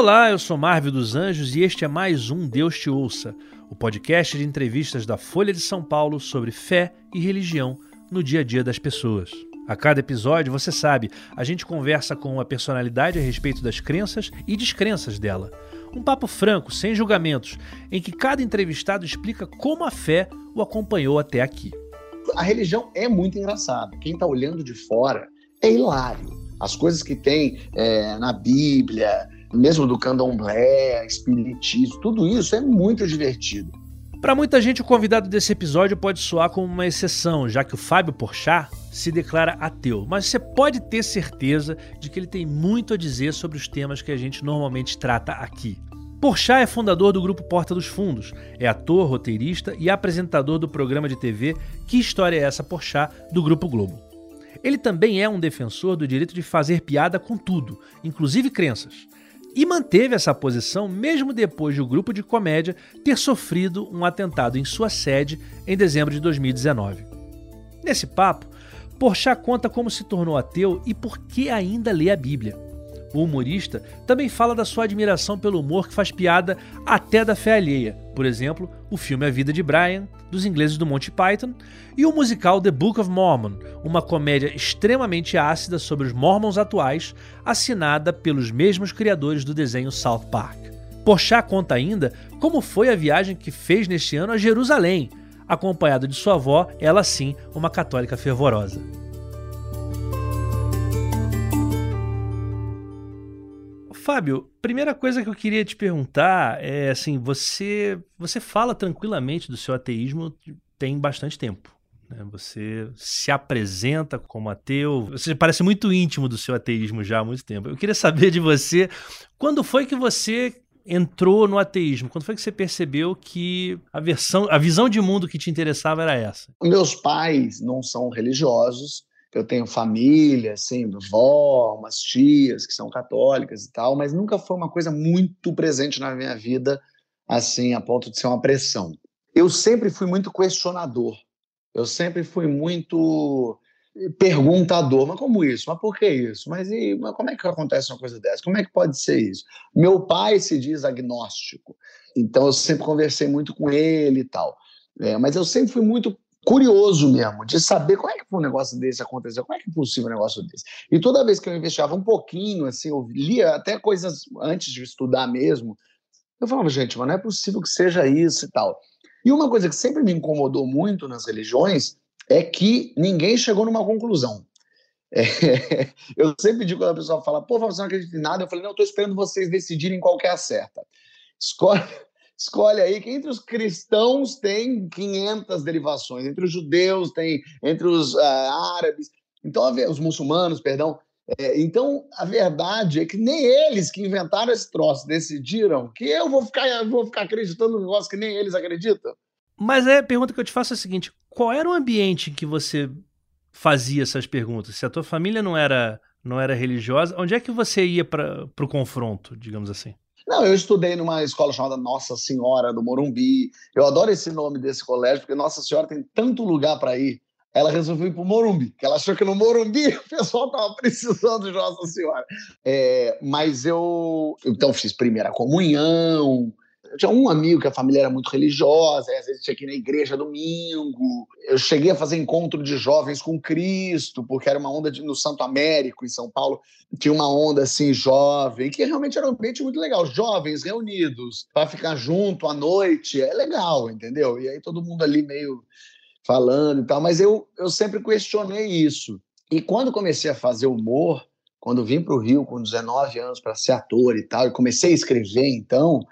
Olá, eu sou Marvel dos Anjos e este é mais um Deus Te Ouça, o podcast de entrevistas da Folha de São Paulo sobre fé e religião no dia a dia das pessoas. A cada episódio, você sabe, a gente conversa com uma personalidade a respeito das crenças e descrenças dela. Um papo franco, sem julgamentos, em que cada entrevistado explica como a fé o acompanhou até aqui. A religião é muito engraçada. Quem está olhando de fora é hilário. As coisas que tem é, na Bíblia, mesmo do candomblé, espiritismo, tudo isso é muito divertido. Para muita gente, o convidado desse episódio pode soar como uma exceção, já que o Fábio Porchat se declara ateu, mas você pode ter certeza de que ele tem muito a dizer sobre os temas que a gente normalmente trata aqui. Porchat é fundador do grupo Porta dos Fundos, é ator, roteirista e apresentador do programa de TV Que História é essa Porchat do Grupo Globo. Ele também é um defensor do direito de fazer piada com tudo, inclusive crenças e manteve essa posição mesmo depois de o grupo de comédia ter sofrido um atentado em sua sede em dezembro de 2019. Nesse papo, Porchat conta como se tornou ateu e por que ainda lê a Bíblia. O humorista também fala da sua admiração pelo humor que faz piada até da fé alheia, por exemplo, o filme A Vida de Brian, dos ingleses do Monty Python, e o musical The Book of Mormon, uma comédia extremamente ácida sobre os Mormons atuais, assinada pelos mesmos criadores do desenho South Park. Porchat conta ainda como foi a viagem que fez neste ano a Jerusalém, acompanhado de sua avó, ela sim, uma católica fervorosa. Fábio, primeira coisa que eu queria te perguntar é assim, você você fala tranquilamente do seu ateísmo tem bastante tempo. Né? Você se apresenta como ateu, você parece muito íntimo do seu ateísmo já há muito tempo. Eu queria saber de você, quando foi que você entrou no ateísmo? Quando foi que você percebeu que a, versão, a visão de mundo que te interessava era essa? Meus pais não são religiosos, eu tenho família, assim, vó, umas tias que são católicas e tal, mas nunca foi uma coisa muito presente na minha vida, assim, a ponto de ser uma pressão. Eu sempre fui muito questionador, eu sempre fui muito perguntador, mas como isso? Mas por que isso? Mas, e, mas como é que acontece uma coisa dessa? Como é que pode ser isso? Meu pai se diz agnóstico, então eu sempre conversei muito com ele e tal. É, mas eu sempre fui muito curioso mesmo, de saber como é que um negócio desse aconteceu, como é que é possível um negócio desse. E toda vez que eu investigava um pouquinho, assim, eu lia até coisas antes de estudar mesmo, eu falava, gente, mas não é possível que seja isso e tal. E uma coisa que sempre me incomodou muito nas religiões é que ninguém chegou numa conclusão. É, eu sempre digo quando a pessoa fala, pô, você não acredita em nada, eu falei, não, eu estou esperando vocês decidirem qual que é a certa. Escolhe, escolhe aí que entre os cristãos tem 500 derivações, entre os judeus tem, entre os uh, árabes, então os muçulmanos, perdão. É, então a verdade é que nem eles que inventaram esse troço decidiram que eu vou ficar, vou ficar acreditando no negócio que nem eles acreditam. Mas é a pergunta que eu te faço é a seguinte: qual era o ambiente em que você fazia essas perguntas? Se a tua família não era não era religiosa, onde é que você ia para o confronto, digamos assim? Não, eu estudei numa escola chamada Nossa Senhora do Morumbi. Eu adoro esse nome desse colégio, porque Nossa Senhora tem tanto lugar para ir. Ela resolveu ir para o Morumbi, que ela achou que no Morumbi o pessoal estava precisando de Nossa Senhora. É, mas eu, então, fiz primeira comunhão, eu tinha um amigo que a família era muito religiosa, às vezes tinha que ir na igreja domingo. Eu cheguei a fazer encontro de jovens com Cristo, porque era uma onda de, no Santo Américo, em São Paulo. Tinha uma onda assim, jovem, que realmente era um ambiente muito legal. Jovens reunidos para ficar junto à noite, é legal, entendeu? E aí todo mundo ali meio falando e tal. Mas eu, eu sempre questionei isso. E quando comecei a fazer humor, quando vim para o Rio com 19 anos para ser ator e tal, e comecei a escrever, então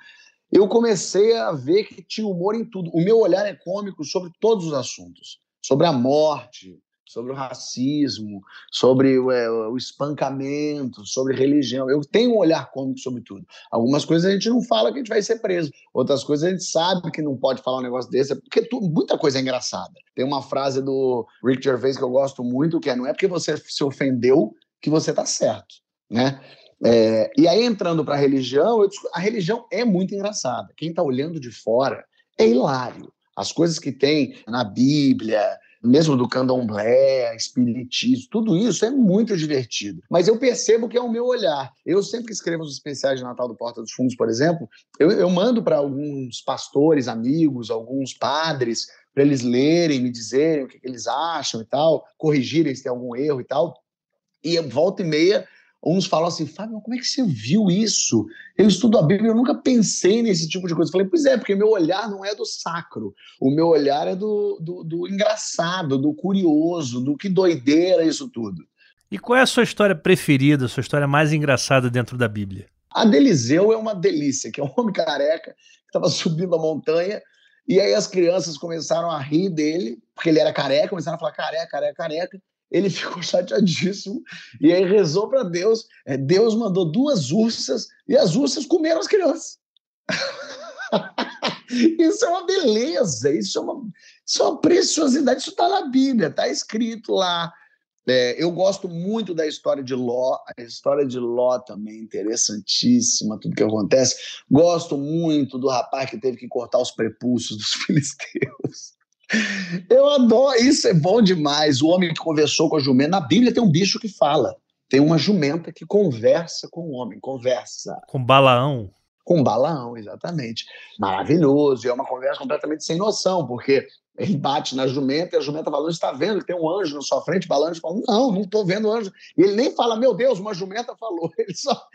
eu comecei a ver que tinha humor em tudo. O meu olhar é cômico sobre todos os assuntos. Sobre a morte, sobre o racismo, sobre o, é, o, espancamento, sobre religião. Eu tenho um olhar cômico sobre tudo. Algumas coisas a gente não fala que a gente vai ser preso. Outras coisas a gente sabe que não pode falar um negócio desse, porque tu, muita coisa é engraçada. Tem uma frase do Rick Gervais que eu gosto muito, que é não é porque você se ofendeu que você está certo, né? É, e aí, entrando para a religião, a religião é muito engraçada. Quem está olhando de fora é hilário. As coisas que tem na Bíblia, mesmo do candomblé, espiritismo, tudo isso é muito divertido. Mas eu percebo que é o meu olhar. Eu sempre escrevo os especiais de Natal do Porta dos Fundos, por exemplo, eu, eu mando para alguns pastores, amigos, alguns padres, para eles lerem, me dizerem o que, que eles acham e tal, corrigirem se tem algum erro e tal. E volta e meia Uns falam assim, Fábio, como é que você viu isso? Eu estudo a Bíblia, eu nunca pensei nesse tipo de coisa. Eu falei, pois é, porque meu olhar não é do sacro. O meu olhar é do, do, do engraçado, do curioso, do que doideira isso tudo. E qual é a sua história preferida, a sua história mais engraçada dentro da Bíblia? A Deliseu é uma delícia, que é um homem careca que estava subindo a montanha e aí as crianças começaram a rir dele, porque ele era careca, começaram a falar careca, careca, careca ele ficou chateadíssimo e aí rezou para Deus. É, Deus mandou duas ursas e as ursas comeram as crianças. isso é uma beleza, isso é uma, isso é uma preciosidade, isso está na Bíblia, está escrito lá. É, eu gosto muito da história de Ló, a história de Ló também interessantíssima, tudo que acontece. Gosto muito do rapaz que teve que cortar os prepulsos dos filisteus. Eu adoro, isso é bom demais. O homem que conversou com a jumenta. Na Bíblia tem um bicho que fala. Tem uma jumenta que conversa com o homem, conversa. Com Balaão. Com Balaão, exatamente. Maravilhoso. E é uma conversa completamente sem noção, porque ele bate na jumenta e a jumenta fala: está vendo que tem um anjo na sua frente? Balaão fala: Não, não estou vendo anjo. E ele nem fala: Meu Deus, uma jumenta falou. Ele só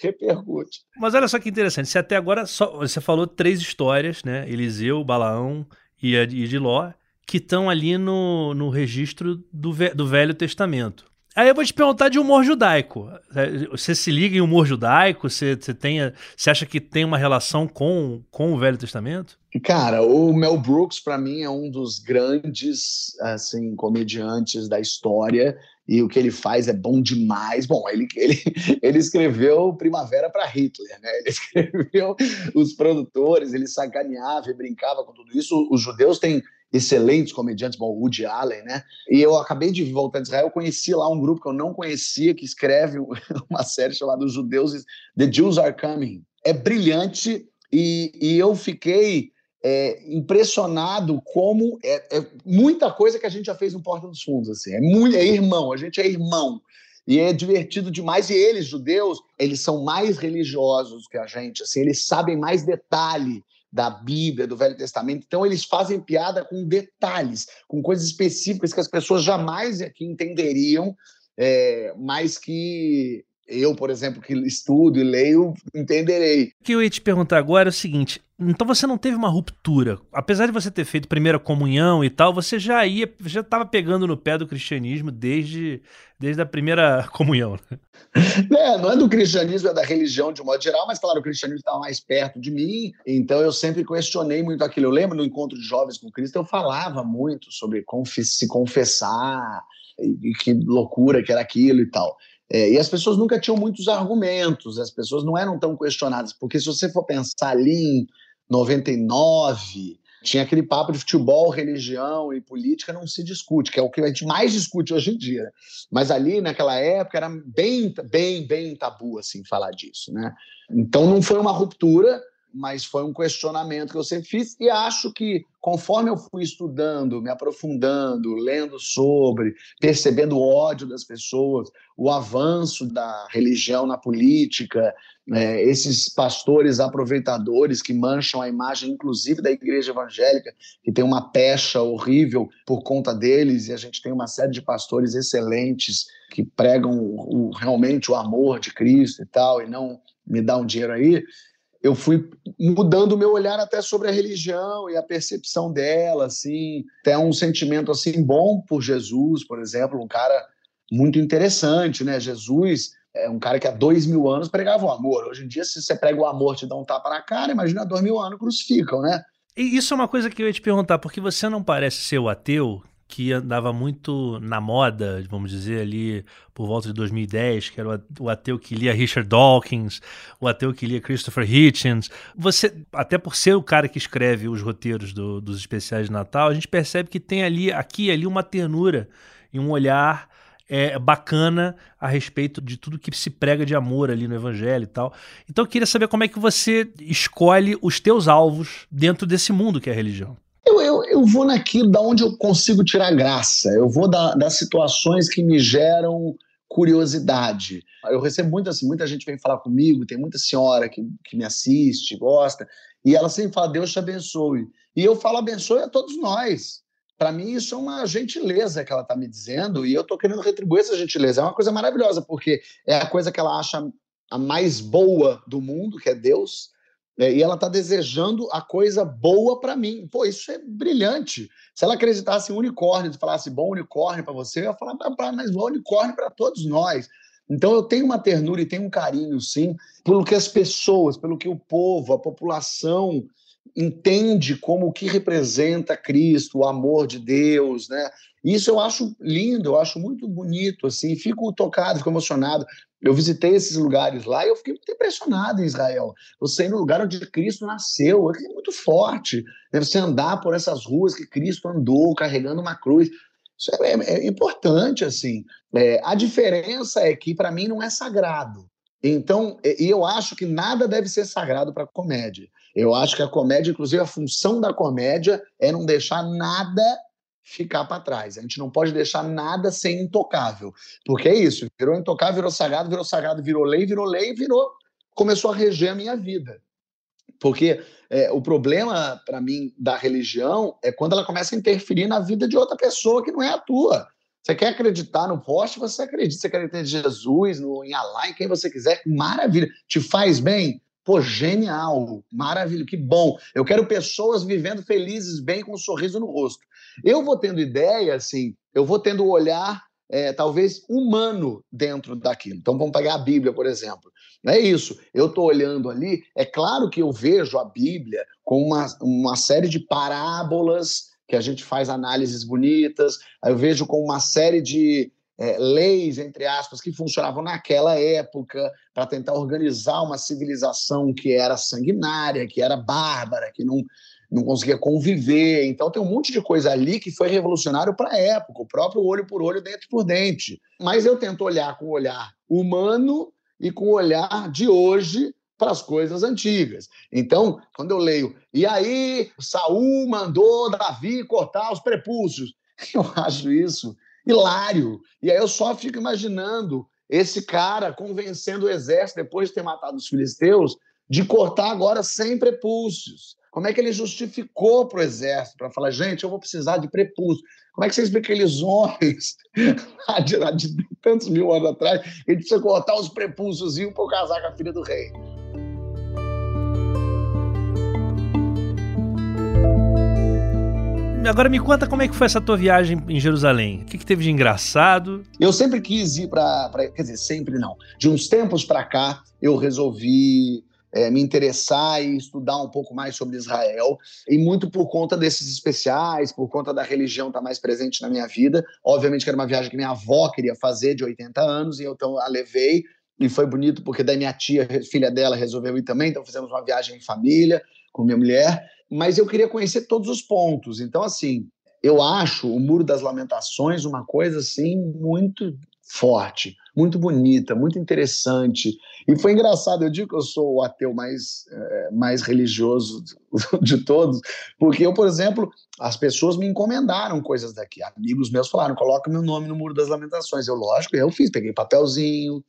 repercute. Mas olha só que interessante. Você até agora só, você falou três histórias, né? Eliseu, Balaão e, de Ló, que estão ali no, no registro do, do Velho Testamento. Aí eu vou te perguntar de humor judaico. É, você se liga em humor judaico? Você, você, tem, você acha que tem uma relação com, com o Velho Testamento? Cara, o Mel Brooks, para mim, é um dos grandes assim, comediantes da história e o que ele faz é bom demais. Bom, ele, ele, ele escreveu Primavera para Hitler, né? Ele escreveu os produtores, ele sacaneava e brincava com tudo isso. Os judeus têm excelentes comediantes, bom, Woody Allen, né? E eu acabei de voltar de Israel, conheci lá um grupo que eu não conhecia, que escreve uma série chamada Os Judeus, The Jews Are Coming. É brilhante e, e eu fiquei é, impressionado como é, é, muita coisa que a gente já fez no Porta dos Fundos, assim, é, muito, é irmão, a gente é irmão. E é divertido demais. E eles, judeus, eles são mais religiosos que a gente, assim, eles sabem mais detalhe da Bíblia, do Velho Testamento. Então, eles fazem piada com detalhes, com coisas específicas que as pessoas jamais aqui entenderiam, é, mas que eu, por exemplo, que estudo e leio, entenderei. O que eu ia te perguntar agora é o seguinte: então você não teve uma ruptura. Apesar de você ter feito primeira comunhão e tal, você já ia, já estava pegando no pé do cristianismo desde, desde a primeira comunhão. Né? É, não é do cristianismo, é da religião de um modo geral, mas claro, o cristianismo estava mais perto de mim, então eu sempre questionei muito aquilo. Eu lembro no encontro de jovens com Cristo, eu falava muito sobre se confessar, e que loucura que era aquilo e tal. É, e as pessoas nunca tinham muitos argumentos, as pessoas não eram tão questionadas, porque se você for pensar ali em 99, tinha aquele papo de futebol, religião e política não se discute, que é o que a gente mais discute hoje em dia. Mas ali, naquela época, era bem, bem, bem tabu, assim, falar disso, né? Então não foi uma ruptura, mas foi um questionamento que eu sempre fiz e acho que conforme eu fui estudando, me aprofundando, lendo sobre, percebendo o ódio das pessoas, o avanço da religião na política, é, esses pastores aproveitadores que mancham a imagem, inclusive da igreja evangélica, que tem uma pecha horrível por conta deles, e a gente tem uma série de pastores excelentes que pregam o, realmente o amor de Cristo e tal, e não me dá um dinheiro aí eu fui mudando o meu olhar até sobre a religião e a percepção dela, assim, até um sentimento assim bom por Jesus, por exemplo, um cara muito interessante, né? Jesus é um cara que há dois mil anos pregava o amor. Hoje em dia, se você prega o amor, te dá um tapa na cara, imagina dois mil anos crucificam, né? E isso é uma coisa que eu ia te perguntar, porque você não parece ser o ateu que andava muito na moda, vamos dizer, ali por volta de 2010, que era o ateu que lia Richard Dawkins, o ateu que lia Christopher Hitchens. Você, até por ser o cara que escreve os roteiros do, dos especiais de Natal, a gente percebe que tem ali, aqui e ali, uma ternura e um olhar é, bacana a respeito de tudo que se prega de amor ali no evangelho e tal. Então eu queria saber como é que você escolhe os teus alvos dentro desse mundo que é a religião. Eu, eu, eu vou naquilo da onde eu consigo tirar graça, eu vou da, das situações que me geram curiosidade. Eu recebo muito assim, muita gente vem falar comigo, tem muita senhora que, que me assiste, gosta, e ela sempre fala, Deus te abençoe. E eu falo, abençoe a todos nós. Para mim, isso é uma gentileza que ela está me dizendo, e eu estou querendo retribuir essa gentileza. É uma coisa maravilhosa, porque é a coisa que ela acha a mais boa do mundo, que é Deus, é, e ela está desejando a coisa boa para mim. Pô, isso é brilhante. Se ela acreditasse em unicórnio e falasse bom unicórnio para você, eu ia falar, mas bom unicórnio para todos nós. Então eu tenho uma ternura e tenho um carinho, sim, pelo que as pessoas, pelo que o povo, a população entende como o que representa Cristo, o amor de Deus, né? Isso eu acho lindo, eu acho muito bonito, assim, fico tocado, fico emocionado. Eu visitei esses lugares lá e eu fiquei muito impressionado em Israel. Você ir no lugar onde Cristo nasceu, é muito forte. Né? Você andar por essas ruas que Cristo andou, carregando uma cruz. Isso é, é, é importante, assim. É, a diferença é que, para mim, não é sagrado. Então, e eu acho que nada deve ser sagrado para comédia. Eu acho que a comédia, inclusive a função da comédia, é não deixar nada ficar para trás. A gente não pode deixar nada ser intocável. Porque é isso, virou intocável, virou sagrado, virou sagrado, virou lei, virou lei, virou começou a reger a minha vida. Porque é, o problema, para mim, da religião é quando ela começa a interferir na vida de outra pessoa que não é a tua. Você quer acreditar no poste, você acredita. Você quer acreditar em Jesus, no, em Allah, em quem você quiser, maravilha. Te faz bem? Pô, genial, maravilha, que bom. Eu quero pessoas vivendo felizes, bem, com um sorriso no rosto. Eu vou tendo ideia, assim, eu vou tendo o olhar, é, talvez, humano dentro daquilo. Então, vamos pegar a Bíblia, por exemplo. É isso, eu estou olhando ali, é claro que eu vejo a Bíblia com uma, uma série de parábolas que a gente faz análises bonitas, eu vejo com uma série de é, leis, entre aspas, que funcionavam naquela época para tentar organizar uma civilização que era sanguinária, que era bárbara, que não, não conseguia conviver. Então tem um monte de coisa ali que foi revolucionário para a época, o próprio olho por olho, dente por dente. Mas eu tento olhar com o olhar humano e com o olhar de hoje para as coisas antigas. Então, quando eu leio, e aí Saul mandou Davi cortar os prepúcios, eu acho isso hilário. E aí eu só fico imaginando esse cara convencendo o exército, depois de ter matado os filisteus, de cortar agora sem prepúcios. Como é que ele justificou para o exército, para falar, gente, eu vou precisar de prepúcio? Como é que você explica aqueles homens de, de, de tantos mil anos atrás, ele precisa cortar os prepúcios para casar com a filha do rei? Agora me conta como é que foi essa tua viagem em Jerusalém. O que, que teve de engraçado? Eu sempre quis ir para. Quer dizer, sempre não. De uns tempos para cá, eu resolvi é, me interessar e estudar um pouco mais sobre Israel, e muito por conta desses especiais, por conta da religião estar tá mais presente na minha vida. Obviamente que era uma viagem que minha avó queria fazer de 80 anos, e eu então a levei, e foi bonito porque daí minha tia, filha dela, resolveu ir também, então fizemos uma viagem em família com minha mulher, mas eu queria conhecer todos os pontos. Então, assim, eu acho o Muro das Lamentações uma coisa assim muito forte, muito bonita, muito interessante. E foi engraçado, eu digo que eu sou o ateu mais, é, mais religioso de todos, porque eu, por exemplo, as pessoas me encomendaram coisas daqui. Amigos meus falaram: coloca meu nome no Muro das Lamentações. Eu, lógico, eu fiz, peguei papelzinho,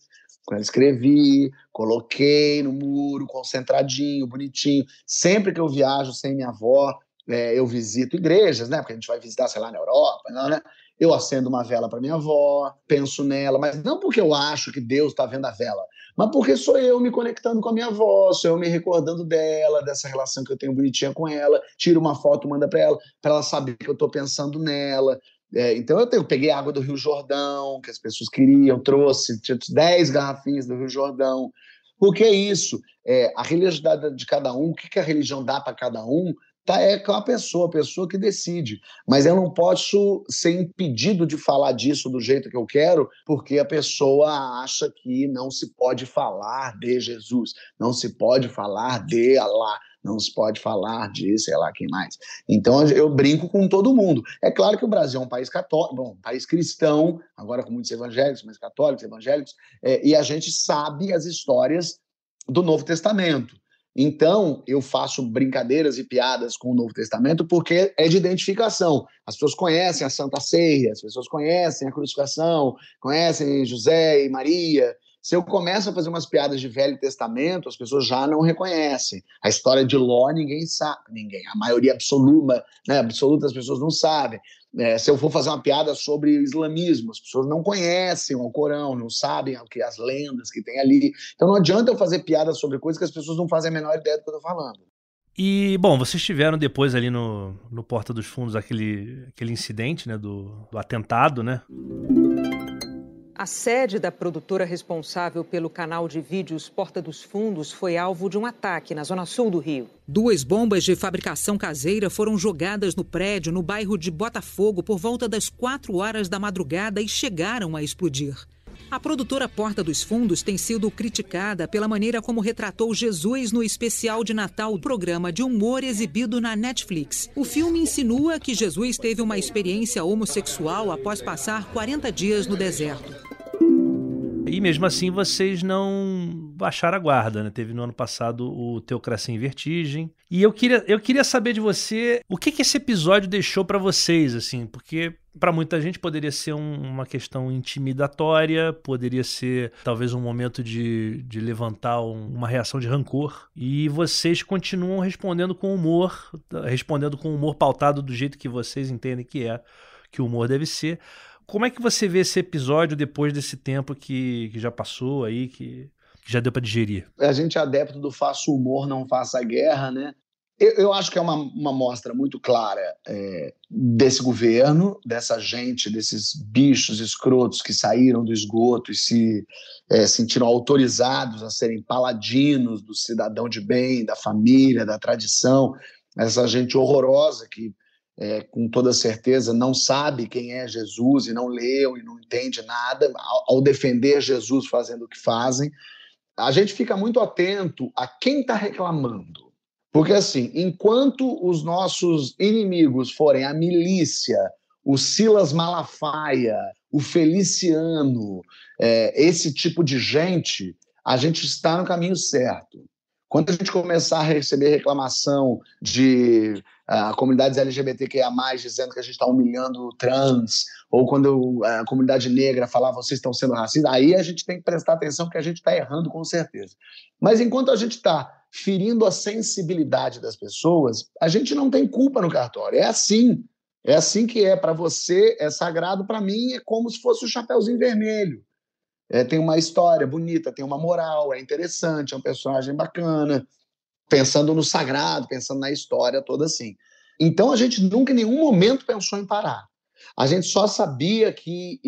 quando escrevi, coloquei no muro, concentradinho, bonitinho. Sempre que eu viajo sem minha avó, é, eu visito igrejas, né? Porque a gente vai visitar, sei lá, na Europa, né? Eu acendo uma vela para minha avó, penso nela, mas não porque eu acho que Deus está vendo a vela, mas porque sou eu me conectando com a minha avó, sou eu me recordando dela, dessa relação que eu tenho bonitinha com ela, tiro uma foto, manda para ela, para ela saber que eu estou pensando nela. É, então eu, eu, peguei água do Rio Jordão, que as pessoas queriam, trouxe, tinha 10 garrafinhas do Rio Jordão. Porque é isso, é, a religiosidade de cada um, o que, que a religião dá para cada um, tá, é com a pessoa, a pessoa que decide. Mas eu não posso ser impedido de falar disso do jeito que eu quero, porque a pessoa acha que não se pode falar de Jesus, não se pode falar de Allah não se pode falar de sei lá quem mais. Então eu brinco com todo mundo. É claro que o Brasil é um país católico, bom, um país cristão, agora com muitos evangélicos, mas católicos, evangélicos, é, e a gente sabe as histórias do Novo Testamento. Então, eu faço brincadeiras e piadas com o Novo Testamento porque é de identificação. As pessoas conhecem a Santa Ceia, as pessoas conhecem a crucificação, conhecem José e Maria. Se eu começo a fazer umas piadas de Velho Testamento, as pessoas já não reconhecem. A história de Ló, ninguém sabe, ninguém. A maioria absoluta, né, absoluta das pessoas não sabem. É, se eu for fazer uma piada sobre o islamismo, as pessoas não conhecem o Corão, não sabem o que as lendas que tem ali. Então não adianta eu fazer piada sobre coisas que as pessoas não fazem a menor ideia do que eu estou falando. E, bom, vocês tiveram depois ali no, no Porta dos Fundos aquele, aquele incidente, né, do, do atentado, né? A sede da produtora responsável pelo canal de vídeos Porta dos Fundos foi alvo de um ataque na zona sul do Rio. Duas bombas de fabricação caseira foram jogadas no prédio no bairro de Botafogo por volta das 4 horas da madrugada e chegaram a explodir. A produtora Porta dos Fundos tem sido criticada pela maneira como retratou Jesus no especial de Natal, programa de humor exibido na Netflix. O filme insinua que Jesus teve uma experiência homossexual após passar 40 dias no deserto. E mesmo assim vocês não baixaram a guarda, né? Teve no ano passado o Teocracia em Vertigem. E eu queria, eu queria saber de você o que, que esse episódio deixou para vocês, assim, porque para muita gente poderia ser um, uma questão intimidatória, poderia ser talvez um momento de, de levantar um, uma reação de rancor. E vocês continuam respondendo com humor, respondendo com humor pautado do jeito que vocês entendem que é, que o humor deve ser. Como é que você vê esse episódio depois desse tempo que, que já passou aí, que, que já deu para digerir? A gente é adepto do faça humor, não faça guerra, né? Eu, eu acho que é uma, uma mostra muito clara é, desse governo, dessa gente, desses bichos escrotos que saíram do esgoto e se é, sentiram autorizados a serem paladinos do cidadão de bem, da família, da tradição. Essa gente horrorosa que é, com toda certeza não sabe quem é Jesus e não leu e não entende nada, ao, ao defender Jesus fazendo o que fazem, a gente fica muito atento a quem está reclamando. Porque, assim, enquanto os nossos inimigos forem a milícia, o Silas Malafaia, o Feliciano, é, esse tipo de gente, a gente está no caminho certo. Quando a gente começar a receber reclamação de uh, comunidades LGBTQIA, dizendo que a gente está humilhando trans, ou quando a comunidade negra falar vocês estão sendo racistas, aí a gente tem que prestar atenção que a gente está errando com certeza. Mas enquanto a gente está ferindo a sensibilidade das pessoas, a gente não tem culpa no cartório. É assim. É assim que é. Para você é sagrado, para mim é como se fosse o Chapeuzinho Vermelho é, tem uma história bonita, tem uma moral, é interessante, é um personagem bacana, pensando no sagrado, pensando na história toda assim. Então a gente nunca em nenhum momento pensou em parar. A gente só sabia que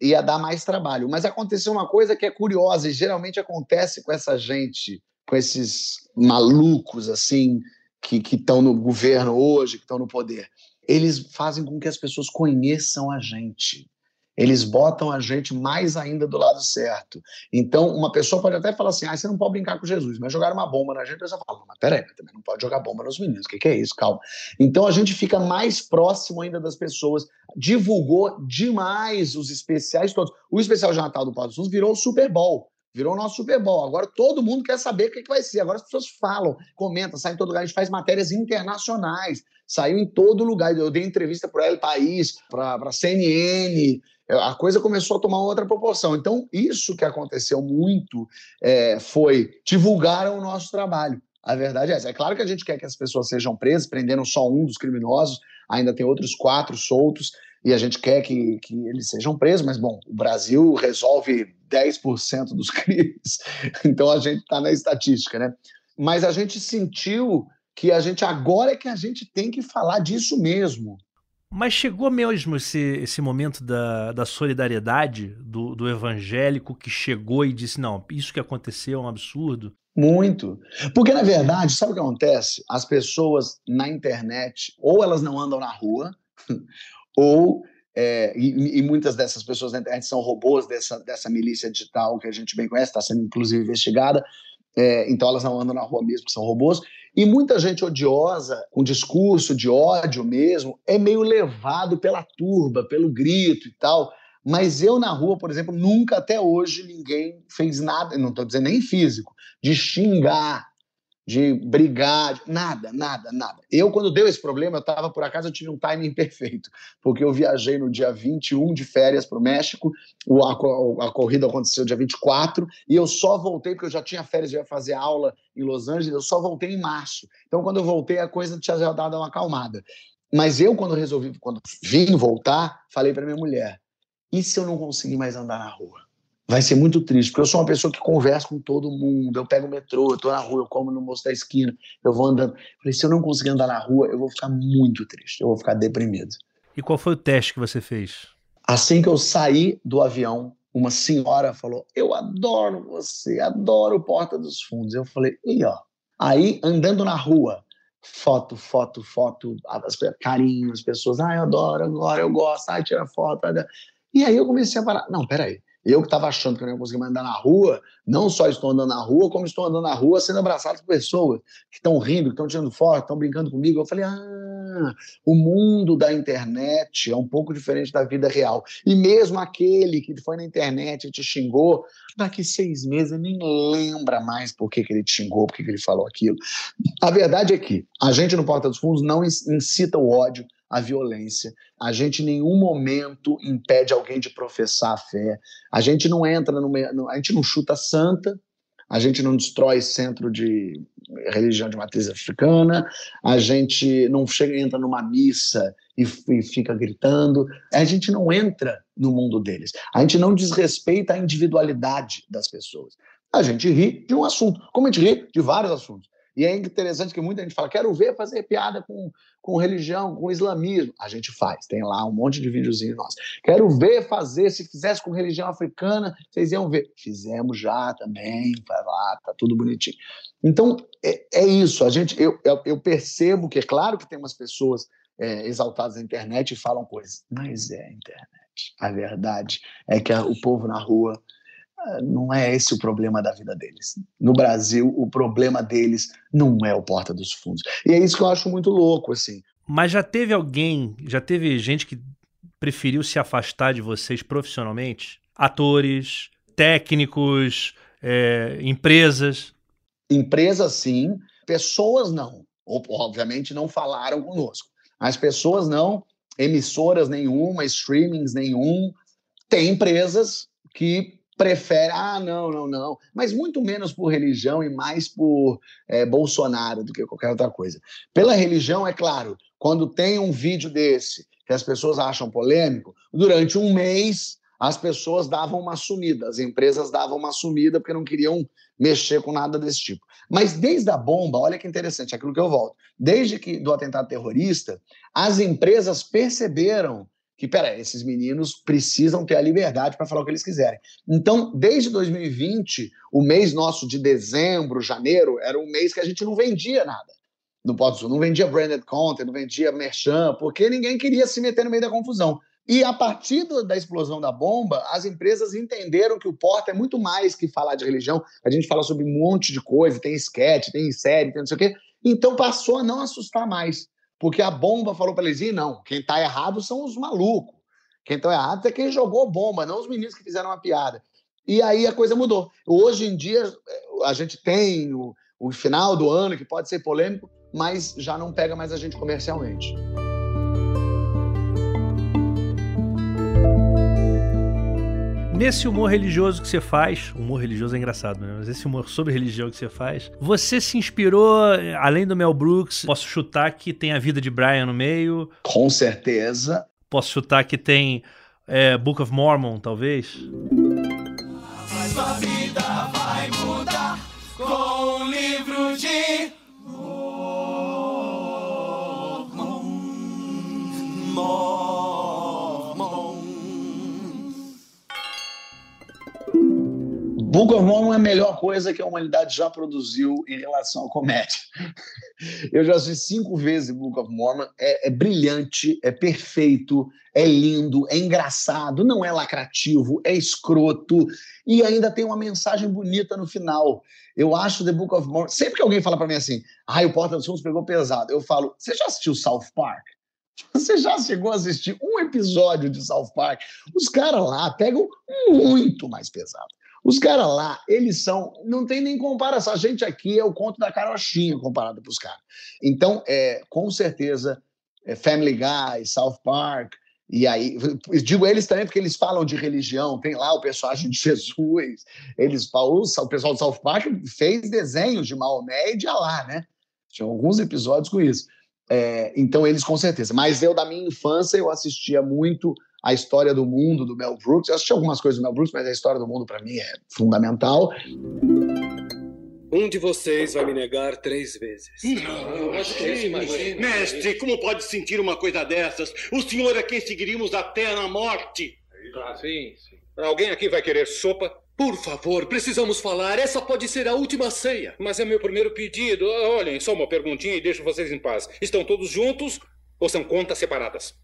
ia dar mais trabalho. Mas aconteceu uma coisa que é curiosa e geralmente acontece com essa gente, com esses malucos assim que estão no governo hoje, que estão no poder. Eles fazem com que as pessoas conheçam a gente eles botam a gente mais ainda do lado certo. Então, uma pessoa pode até falar assim: ah, você não pode brincar com Jesus, mas jogar uma bomba na gente, você fala, mas peraí, também não pode jogar bomba nos meninos, o que, que é isso? Calma. Então, a gente fica mais próximo ainda das pessoas, divulgou demais os especiais todos. O especial de Natal do Paulo Sul virou o Super Bowl. Virou o nosso Super Bowl. Agora todo mundo quer saber o que, que vai ser. Agora as pessoas falam, comentam, saem em todo lugar. A gente faz matérias internacionais. Saiu em todo lugar. Eu dei entrevista para El País, para a CNN, é, a coisa começou a tomar outra proporção. Então, isso que aconteceu muito é, foi divulgaram o nosso trabalho. A verdade é essa. É claro que a gente quer que as pessoas sejam presas, prenderam só um dos criminosos, ainda tem outros quatro soltos, e a gente quer que, que eles sejam presos, mas, bom, o Brasil resolve 10% dos crimes, então a gente está na estatística, né? Mas a gente sentiu que a gente agora é que a gente tem que falar disso mesmo, mas chegou mesmo esse, esse momento da, da solidariedade do, do evangélico que chegou e disse: não, isso que aconteceu é um absurdo? Muito. Porque, na verdade, sabe o que acontece? As pessoas na internet, ou elas não andam na rua, ou. É, e, e, muitas dessas pessoas na internet são robôs dessa, dessa milícia digital que a gente bem conhece, está sendo inclusive investigada, é, então elas não andam na rua mesmo, são robôs. E muita gente odiosa, com discurso de ódio mesmo, é meio levado pela turba, pelo grito e tal. Mas eu na rua, por exemplo, nunca até hoje ninguém fez nada, não estou dizendo nem físico, de xingar, de brigar, de... nada, nada, nada. Eu, quando deu esse problema, eu estava, por acaso, eu tive um timing perfeito, porque eu viajei no dia 21 de férias para o México, a, a, corrida aconteceu dia 24, e eu só voltei, porque eu já tinha férias, eu ia fazer aula em Los Angeles, eu só voltei em março. Então, quando eu voltei, a coisa tinha já dado uma acalmada. Mas eu, quando resolvi, quando vim voltar, falei para minha mulher, e se eu não conseguir mais andar na rua? Vai ser muito triste, porque eu sou uma pessoa que conversa com todo mundo, eu pego o metrô, eu tô na rua, eu como no moço da esquina, eu vou andando. falei, se eu não conseguir andar na rua, eu vou ficar muito triste, eu vou ficar deprimido. E qual foi o teste que você fez? Assim que eu saí do avião, uma senhora falou: Eu adoro você, adoro Porta dos Fundos. Eu falei: E ó. Aí, andando na rua, foto, foto, foto, as, carinho, as pessoas, ah, eu adoro, agora eu gosto, ah, tira foto. E aí eu comecei a parar. Não, peraí. Eu que estava achando que eu não ia conseguir mais andar na rua, não só estou andando na rua, como estou andando na rua sendo abraçado por pessoas que estão rindo, que estão tirando foto, estão brincando comigo. Eu falei, ah, o mundo da internet é um pouco diferente da vida real. E mesmo aquele que foi na internet e te xingou, daqui seis meses nem lembra mais por que, que ele te xingou, por que, que ele falou aquilo. A verdade é que a gente no Porta dos Fundos não incita o ódio, a violência. A gente em nenhum momento impede alguém de professar a fé. A gente não entra no, a gente não chuta santa, a gente não destrói centro de religião de matriz africana, a gente não chega entra numa missa e, e, fica gritando, a gente não entra no mundo deles. A gente não desrespeita a individualidade das pessoas. A gente ri de um assunto, como a gente ri de vários assuntos. E é interessante que muita gente fala: quero ver fazer piada com, com religião, com islamismo. A gente faz, tem lá um monte de videozinho nosso. Quero ver fazer, se fizesse com religião africana, vocês iam ver. Fizemos já também, vai lá, tá tudo bonitinho. Então, é, é isso. A gente, eu, eu, percebo que, é claro que tem umas pessoas é, exaltadas na internet e falam coisas, mas é a internet. A verdade é que a, o povo na rua não é esse o problema da vida deles. No Brasil, o problema deles não é o Porta dos Fundos. E é isso que eu acho muito louco, assim. Mas já teve alguém, já teve gente que preferiu se afastar de vocês profissionalmente? Atores, técnicos, é, empresas? Empresas, sim. Pessoas, não. Obviamente, não falaram conosco. Mas pessoas, não. Emissoras nenhuma, streamings nenhum. Tem empresas que prefere, ah, não, não, não, mas muito menos por religião e mais por é, Bolsonaro do que qualquer outra coisa. Pela religião, é claro, quando tem um vídeo desse que as pessoas acham polêmico, durante um mês as pessoas davam uma sumida, as empresas davam uma sumida porque não queriam mexer com nada desse tipo. Mas desde a bomba, olha que interessante, é aquilo que eu volto. Desde que do atentado terrorista, as empresas perceberam que, pera, esses meninos precisam ter a liberdade para falar o que eles quiserem. Então, desde 2020, o mês nosso de dezembro, janeiro, era um mês que a gente não vendia nada. No Pode não vendia branded content, não vendia merchan, porque ninguém queria se meter no meio da confusão. E a partir da explosão da bomba, as empresas entenderam que o Porta é muito mais que falar de religião. A gente fala sobre um monte de coisa, tem sketch, tem série, tem não sei o quê. Então passou a não assustar mais. Porque a bomba falou para eles: ir, não, quem está errado são os malucos. Quem está errado é quem jogou bomba, não os meninos que fizeram uma piada. E aí a coisa mudou. Hoje em dia, eh, a gente tem o, o final do ano, que pode ser polêmico, mas já não pega mais a gente comercialmente. Nesse humor religioso que você faz, humor religioso é engraçado, né? Mas esse humor sobre religião que você faz, você se inspirou, além do Mel Brooks, posso chutar que tem a vida de Brian no meio? Com certeza. Posso chutar que tem é, Book of Mormon, talvez? Mas a vida vai mudar com o livro de Mormon. Mormon. Book of Mormon é a melhor coisa que a humanidade já produziu em relação à comédia. Eu já assisti cinco vezes Book of Mormon. É, é, brilhante, é perfeito, é lindo, é engraçado, não é lacrativo, é escroto e ainda tem uma mensagem bonita no final. Eu acho The Book of Mormon. Sempre que alguém fala para mim assim, ai, o Porta dos Fundos pegou pesado, eu falo, você já assistiu South Park? Você já chegou a assistir um episódio de South Park? Os caras lá pegam muito mais pesado Os caras lá, eles são. Não tem nem comparação. A gente aqui é o conto da carochinha comparado para os caras. Então, é, com certeza, é Family Guy, South Park, e aí, digo eles também porque eles falam de religião, tem lá o personagem de Jesus, eles falam, o pessoal do South Park fez desenhos de Maomé e de Alá, né? Tinha alguns episódios com isso. É, então, eles com certeza. Mas eu, da minha infância, eu assistia muito a história do mundo do Mel Brooks. Eu assisti algumas coisas do Mel Brooks, mas a história do mundo, para mim, é fundamental. Um de vocês vai me negar três vezes. Não, mas Mestre, como pode sentir uma coisa dessas? O senhor é quem seguiríamos até na morte. Ah, sim, sim. Alguém aqui vai querer sopa? Por favor, precisamos falar. Essa pode ser a última ceia. Mas é meu primeiro pedido. Olhem, só uma perguntinha e deixo vocês em paz. Estão todos juntos ou são contas separadas?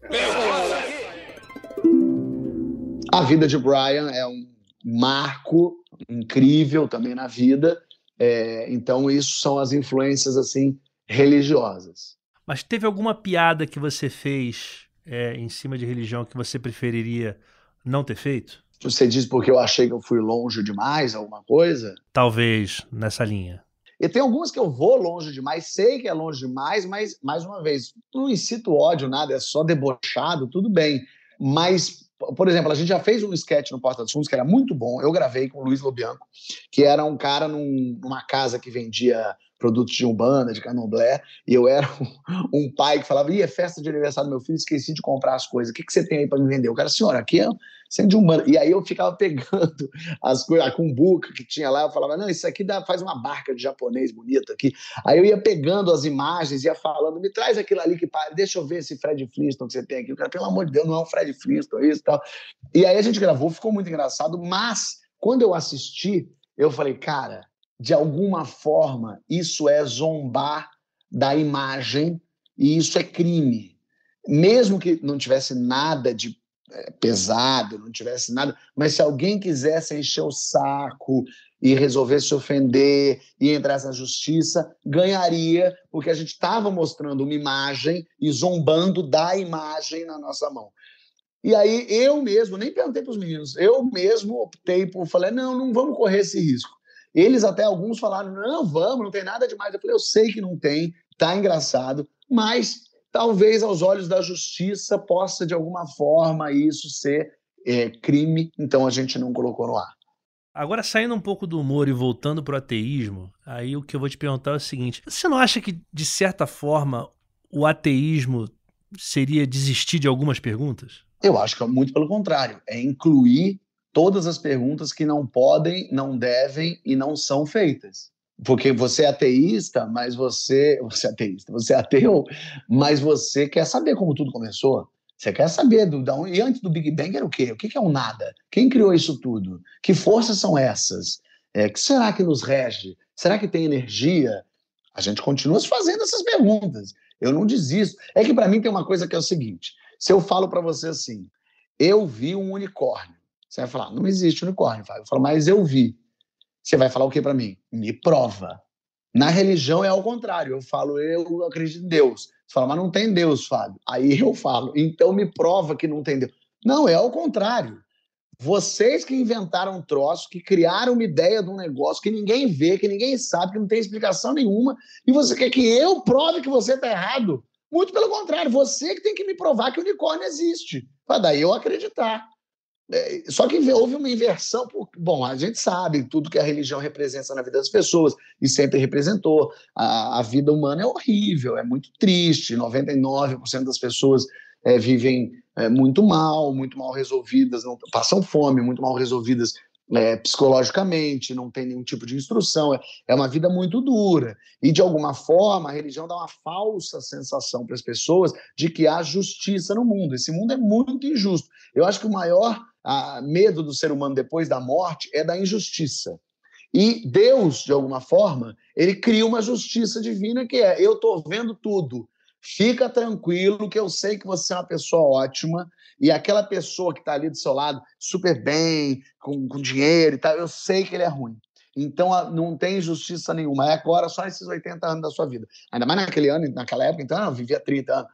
A vida de Brian é um marco incrível também na vida. É, então, isso são as influências assim religiosas. Mas teve alguma piada que você fez é, em cima de religião que você preferiria não ter feito? Você diz porque eu achei que eu fui longe demais, alguma coisa? Talvez nessa linha. E tem algumas que eu vou longe demais, sei que é longe demais, mas, mais uma vez, não incito ódio, nada, é só debochado, tudo bem. Mas por exemplo, a gente já fez um sketch no Porta dos Fundos que era muito bom. Eu gravei com o Luiz Lobianco, que era um cara num, numa casa que vendia produtos de umbanda, de candomblé, e eu era um, um pai que falava: Ih, é festa de aniversário do meu filho, esqueci de comprar as coisas. O que, que você tem aí para me vender? O cara, senhora, aqui é centro de umbanda. E aí eu ficava pegando as coisas, a cumbuca que tinha lá, eu falava: Não, isso aqui dá, faz uma barca de japonês bonita aqui. Aí eu ia pegando as imagens, ia falando: Me traz aquilo ali que para, deixa eu ver esse Fred Flintstone que você tem aqui. O cara, pelo amor de Deus, não é um Fred Flintstone, isso e tal. E aí a gente gravou, ficou muito engraçado, mas quando eu assisti, eu falei, cara, de alguma forma, isso é zombar da imagem e isso é crime. Mesmo que não tivesse nada de é, pesado, não tivesse nada, mas se alguém quisesse encher o saco e resolver se ofender e entrar na justiça, ganharia, porque a gente estava mostrando uma imagem e zombando da imagem na nossa mão. E aí eu mesmo, nem perguntei para os meninos, eu mesmo optei por, falei, não, não vamos correr esse risco. Eles até alguns falaram: não, vamos, não tem nada demais. Eu falei: eu sei que não tem, tá engraçado, mas talvez aos olhos da justiça possa de alguma forma isso ser é, crime, então a gente não colocou no ar. Agora, saindo um pouco do humor e voltando para o ateísmo, aí o que eu vou te perguntar é o seguinte: você não acha que, de certa forma, o ateísmo seria desistir de algumas perguntas? Eu acho que é muito pelo contrário, é incluir todas as perguntas que não podem, não devem e não são feitas. Porque você é ateísta, mas você. Você é ateísta, você é ateu, mas você quer saber como tudo começou. Você quer saber do. Da, e antes do Big Bang era o quê? O que é o nada? Quem criou isso tudo? Que forças são essas? É, que será que nos rege? Será que tem energia? A gente continua fazendo essas perguntas. Eu não desisto. É que para mim tem uma coisa que é o seguinte: se eu falo para você assim, eu vi um unicórnio. Você vai falar, não existe unicórnio, Fábio. Eu falo, mas eu vi. Você vai falar o que para mim? Me prova. Na religião é ao contrário. Eu falo, eu acredito em Deus. Você fala, mas não tem Deus, Fábio. Aí eu falo, então me prova que não tem Deus. Não, é ao contrário. Vocês que inventaram um troço, que criaram uma ideia de um negócio que ninguém vê, que ninguém sabe, que não tem explicação nenhuma, e você quer que eu prove que você está errado. Muito pelo contrário, você que tem que me provar que o unicórnio existe. Para daí eu acreditar. É, só que houve uma inversão. Bom, a gente sabe tudo que a religião representa na vida das pessoas e sempre representou. A, a vida humana é horrível, é muito triste. 99% das pessoas é, vivem é, muito mal, muito mal resolvidas, não, passam fome, muito mal resolvidas é, psicologicamente, não tem nenhum tipo de instrução, é, é uma vida muito dura. E, de alguma forma, a religião dá uma falsa sensação para as pessoas de que há justiça no mundo. Esse mundo é muito injusto. Eu acho que o maior a, medo do ser humano depois da morte é da injustiça. E Deus, de alguma forma, ele cria uma justiça divina que é: eu estou vendo tudo, fica tranquilo que eu sei que você é uma pessoa ótima e aquela pessoa que está ali do seu lado, super bem, com, com dinheiro e tal, eu sei que ele é ruim. Então não tem justiça nenhuma. É agora só esses 80 anos da sua vida. Ainda mais naquele ano, naquela época, então eu vivia 30 anos.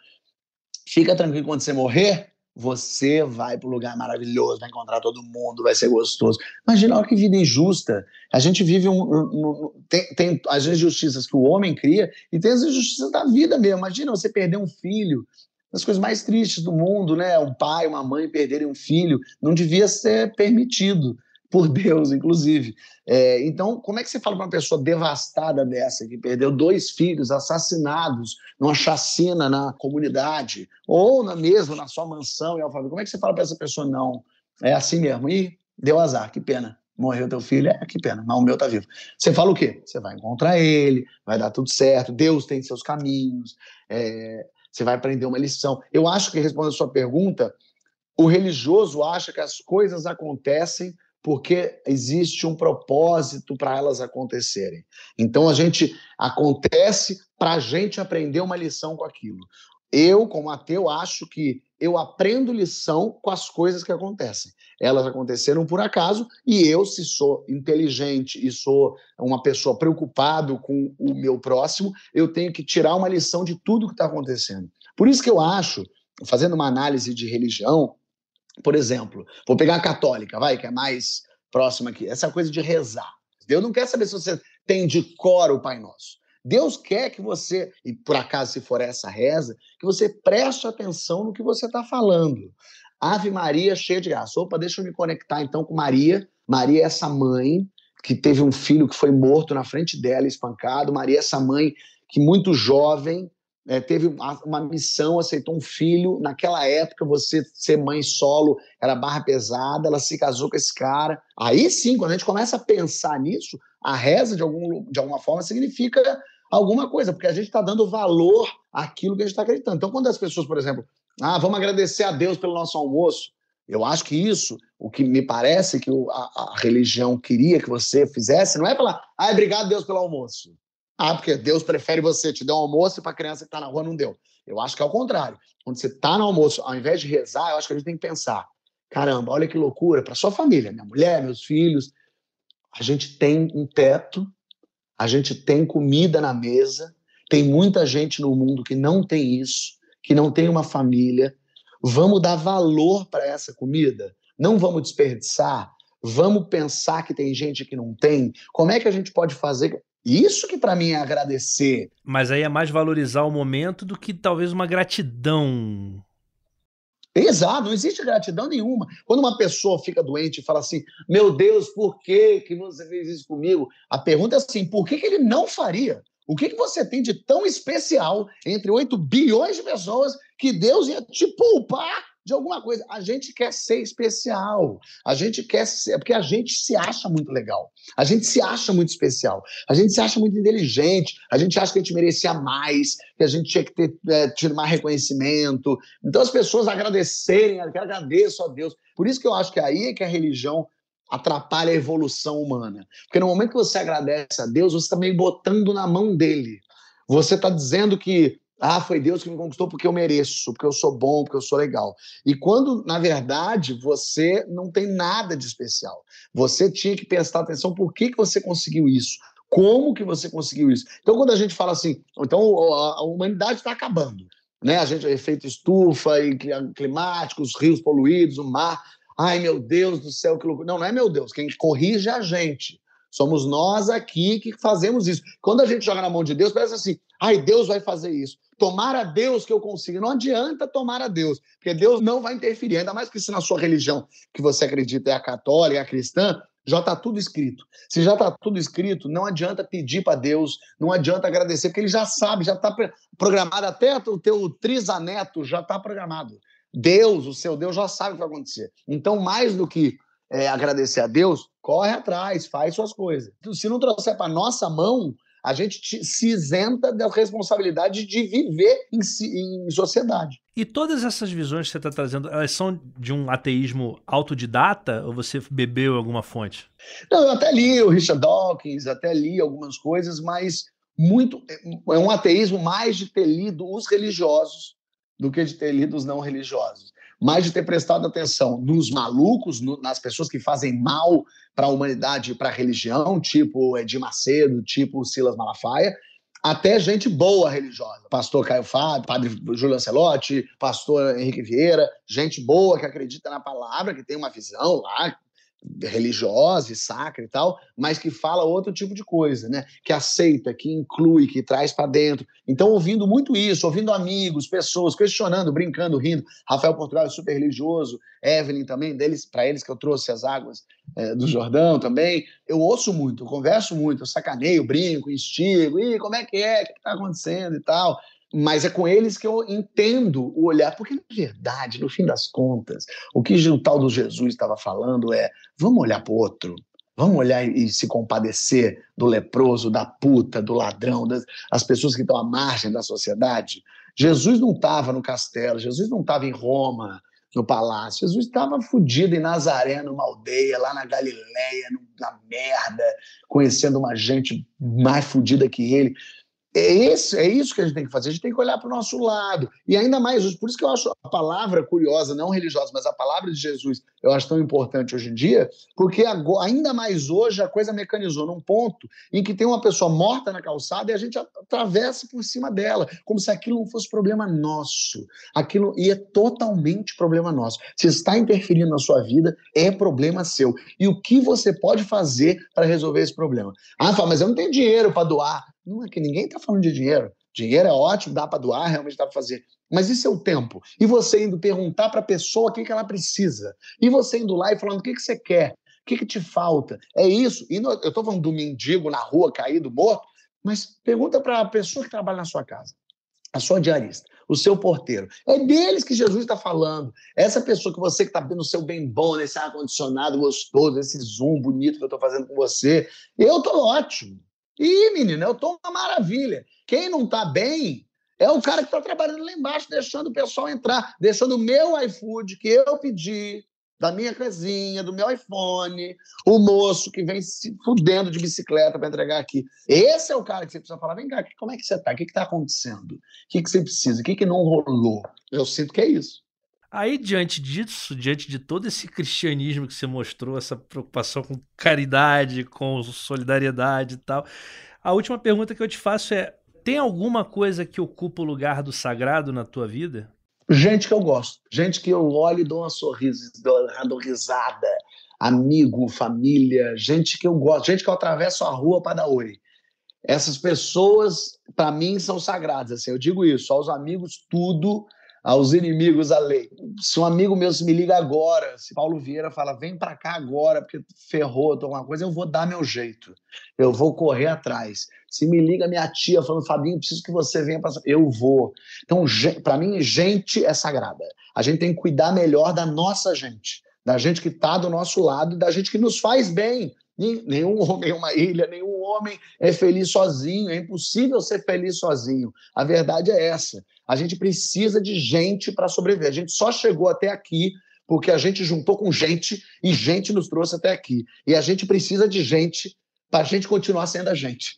Fica tranquilo quando você morrer, você vai para um lugar maravilhoso, vai encontrar todo mundo, vai ser gostoso. Imagina, olha que vida injusta. A gente vive um. um, um tem, tem, as injustiças que o homem cria e tem as injustiças da vida mesmo. Imagina você perder um filho, as coisas mais tristes do mundo, né? Um pai, uma mãe perderem um filho. Não devia ser permitido por Deus, inclusive. É, então, como é que você fala para uma pessoa devastada dessa, que perdeu dois filhos assassinados numa chacina na comunidade, ou na mesma, na sua mansão em Alphaville, como é que você fala para essa pessoa, não, é assim mesmo, e deu azar, que pena, morreu teu filho, é, que pena, mas o meu tá vivo. Você fala o quê? Você vai encontrar ele, vai dar tudo certo, Deus tem seus caminhos, é, você vai aprender uma lição. Eu acho que, respondendo a sua pergunta, o religioso acha que as coisas acontecem porque existe um propósito para elas acontecerem. Então a gente acontece para a gente aprender uma lição com aquilo. Eu, como ateu, acho que eu aprendo lição com as coisas que acontecem. Elas aconteceram por acaso e eu, se sou inteligente e sou uma pessoa preocupado com o meu próximo, eu tenho que tirar uma lição de tudo que está acontecendo. Por isso que eu acho, fazendo uma análise de religião, por exemplo, vou pegar a católica, vai, que é mais próxima aqui. Essa coisa de rezar. Deus não quer saber se você tem de cor o Pai Nosso. Deus quer que você, e por acaso se for essa reza, que você preste atenção no que você está falando. Ave Maria, cheia de graça. Opa, deixa eu me conectar então com Maria. Maria é essa mãe que teve um filho que foi morto na frente dela, espancado. Maria é essa mãe que, muito jovem, é, teve uma missão, aceitou um filho. Naquela época, você ser mãe solo era barra pesada, ela se casou com esse cara. Aí sim, quando a gente começa a pensar nisso, a reza, de, algum, de alguma forma, significa alguma coisa, porque a gente está dando valor àquilo que a gente está acreditando. Então, quando as pessoas, por exemplo, ah, vamos agradecer a Deus pelo nosso almoço, eu acho que isso, o que me parece que a, a religião queria que você fizesse, não é falar, ah, obrigado Deus pelo almoço. Ah, porque Deus prefere você, te deu um almoço e para a criança que está na rua não deu. Eu acho que é o contrário. Quando você está no almoço, ao invés de rezar, eu acho que a gente tem que pensar: caramba, olha que loucura, para sua família, minha mulher, meus filhos. A gente tem um teto, a gente tem comida na mesa, tem muita gente no mundo que não tem isso, que não tem uma família. Vamos dar valor para essa comida? Não vamos desperdiçar? Vamos pensar que tem gente que não tem? Como é que a gente pode fazer? Isso que para mim é agradecer. Mas aí é mais valorizar o momento do que talvez uma gratidão. Exato, não existe gratidão nenhuma. Quando uma pessoa fica doente e fala assim: Meu Deus, por que, que você fez isso comigo? A pergunta é assim: por que, que ele não faria? O que, que você tem de tão especial entre 8 bilhões de pessoas que Deus ia te poupar de alguma coisa. A gente quer ser especial. A gente quer ser. É porque a gente se acha muito legal. A gente se acha muito especial. A gente se acha muito inteligente. A gente acha que a gente merecia mais, que a gente tinha que ter é, tido mais reconhecimento. Então as pessoas agradecerem, eu agradeço a Deus. Por isso que eu acho que aí é que a religião atrapalha a evolução humana. Porque no momento que você agradece a Deus, você está meio botando na mão dele. Você está dizendo que ah, foi Deus que me conquistou porque eu mereço, porque eu sou bom, porque eu sou legal. E quando, na verdade, você não tem nada de especial. Você tinha que prestar atenção por que, que você conseguiu isso. Como que você conseguiu isso? Então, quando a gente fala assim, então a humanidade está acabando. Né? A gente, efeito estufa, e climático, os rios poluídos, o mar. Ai, meu Deus do céu, que loucura. Não, não é meu Deus. Quem corrige é a gente. Somos nós aqui que fazemos isso. Quando a gente joga na mão de Deus, parece assim: ai, Deus vai fazer isso. Tomar a Deus que eu consiga. Não adianta tomar a Deus, porque Deus não vai interferir. Ainda mais que se na sua religião que você acredita é a católica, é a cristã, já está tudo escrito. Se já está tudo escrito, não adianta pedir para Deus, não adianta agradecer, porque ele já sabe, já está programado, até o teu trisaneto já está programado. Deus, o seu Deus, já sabe o que vai acontecer. Então, mais do que é, agradecer a Deus, corre atrás, faz suas coisas. Se não trouxer para nossa mão, a gente se isenta da responsabilidade de viver em, em sociedade. E todas essas visões que você está trazendo, elas são de um ateísmo autodidata ou você bebeu alguma fonte? Não, eu até li o Richard Dawkins, até li algumas coisas, mas muito é um ateísmo mais de ter lido os religiosos do que de ter lido os não religiosos mais de ter prestado atenção nos malucos, no, nas pessoas que fazem mal para a humanidade e para a religião, tipo Edir Macedo, tipo Silas Malafaia, até gente boa religiosa. Pastor Caio Fábio, padre Júlio Ancelotti, pastor Henrique Vieira, gente boa que acredita na palavra, que tem uma visão lá, religiosa e sacra e tal, mas que fala outro tipo de coisa, né? Que aceita, que inclui, que traz para dentro. Então, ouvindo muito isso, ouvindo amigos, pessoas, questionando, brincando, rindo. Rafael Portugal é super religioso, Evelyn também, deles, para eles que eu trouxe as águas é, do Jordão também. Eu ouço muito, eu converso muito, eu sacaneio, brinco, instigo, e como é que é, o que está acontecendo e tal mas é com eles que eu entendo o olhar, porque na verdade, no fim das contas, o que o tal do Jesus estava falando é: vamos olhar para o outro, vamos olhar e se compadecer do leproso, da puta, do ladrão, das as pessoas que estão à margem da sociedade. Jesus não estava no castelo, Jesus não estava em Roma, no palácio. Jesus estava fudido em Nazaré, numa aldeia, lá na Galileia, na merda, conhecendo uma gente mais fudida que ele. É isso, é isso que a gente tem que fazer, a gente tem que olhar para o nosso lado. E ainda mais por isso que eu acho a palavra curiosa, não religiosa, mas a palavra de Jesus, eu acho tão importante hoje em dia, porque agora, ainda mais hoje a coisa mecanizou num ponto em que tem uma pessoa morta na calçada e a gente atravessa por cima dela, como se aquilo não fosse problema nosso. Aquilo e é totalmente problema nosso. Se está interferindo na sua vida, é problema seu. E o que você pode fazer para resolver esse problema? Ah, mas eu não tenho dinheiro para doar. Não é que ninguém está falando de dinheiro. Dinheiro é ótimo, dá para doar, realmente dá para fazer. Mas e seu tempo? E você indo perguntar para a pessoa o que, que ela precisa? E você indo lá e falando o que, que você quer? O que, que te falta? É isso. E no, eu estou falando do mendigo na rua caído, morto, mas pergunta para a pessoa que trabalha na sua casa, a sua diarista, o seu porteiro. É deles que Jesus está falando. Essa pessoa que você que está no seu bem bom, nesse ar-condicionado gostoso, esse zoom bonito que eu estou fazendo com você, eu estou ótimo. E, menina, eu tô uma maravilha. Quem não tá bem é o cara que está trabalhando lá embaixo, deixando o pessoal entrar, deixando o meu iFood que eu pedi, da minha casinha, do meu iPhone, o moço que vem se fudendo de bicicleta para entregar aqui. Esse é o cara que você precisa falar: vem cá, como é que você tá? O que está acontecendo? O que, que você precisa? O que, que não rolou? Eu sinto que é isso. Aí, diante disso, diante de todo esse cristianismo que você mostrou, essa preocupação com caridade, com solidariedade e tal, a última pergunta que eu te faço é: tem alguma coisa que ocupa o lugar do sagrado na tua vida? Gente que eu gosto, gente que eu olho e dou um sorriso, dou risada, amigo, família, gente que eu gosto, gente que eu atravesso a rua para dar oi. Essas pessoas, para mim, são sagradas. Assim, eu digo isso, aos amigos, tudo aos inimigos a lei. Se um amigo meu se me liga agora, se Paulo Vieira fala, vem para cá agora, porque ferrou, tô alguma coisa, eu vou dar meu jeito. Eu vou correr atrás. Se me liga minha tia falando, Fabinho, preciso que você venha para eu vou. Então, para mim, gente é sagrada. A gente tem que cuidar melhor da nossa gente, da gente que está do nosso lado, da gente que nos faz bem. Nenhum homem é uma ilha, nenhum homem é feliz sozinho, é impossível ser feliz sozinho. A verdade é essa. A gente precisa de gente para sobreviver. A gente só chegou até aqui porque a gente juntou com gente e gente nos trouxe até aqui. E a gente precisa de gente para a gente continuar sendo a gente.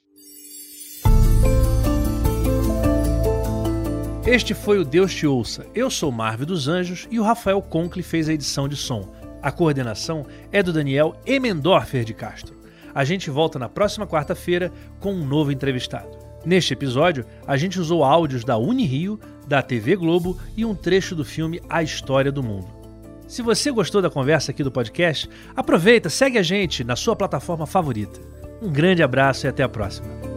Este foi o Deus Te Ouça. Eu sou Marvel dos Anjos e o Rafael Conkle fez a edição de som. A coordenação é do Daniel Emendorfer de Castro. A gente volta na próxima quarta-feira com um novo entrevistado. Neste episódio, a gente usou áudios da Unirio, da TV Globo e um trecho do filme A História do Mundo. Se você gostou da conversa aqui do podcast, aproveita, segue a gente na sua plataforma favorita. Um grande abraço e até a próxima.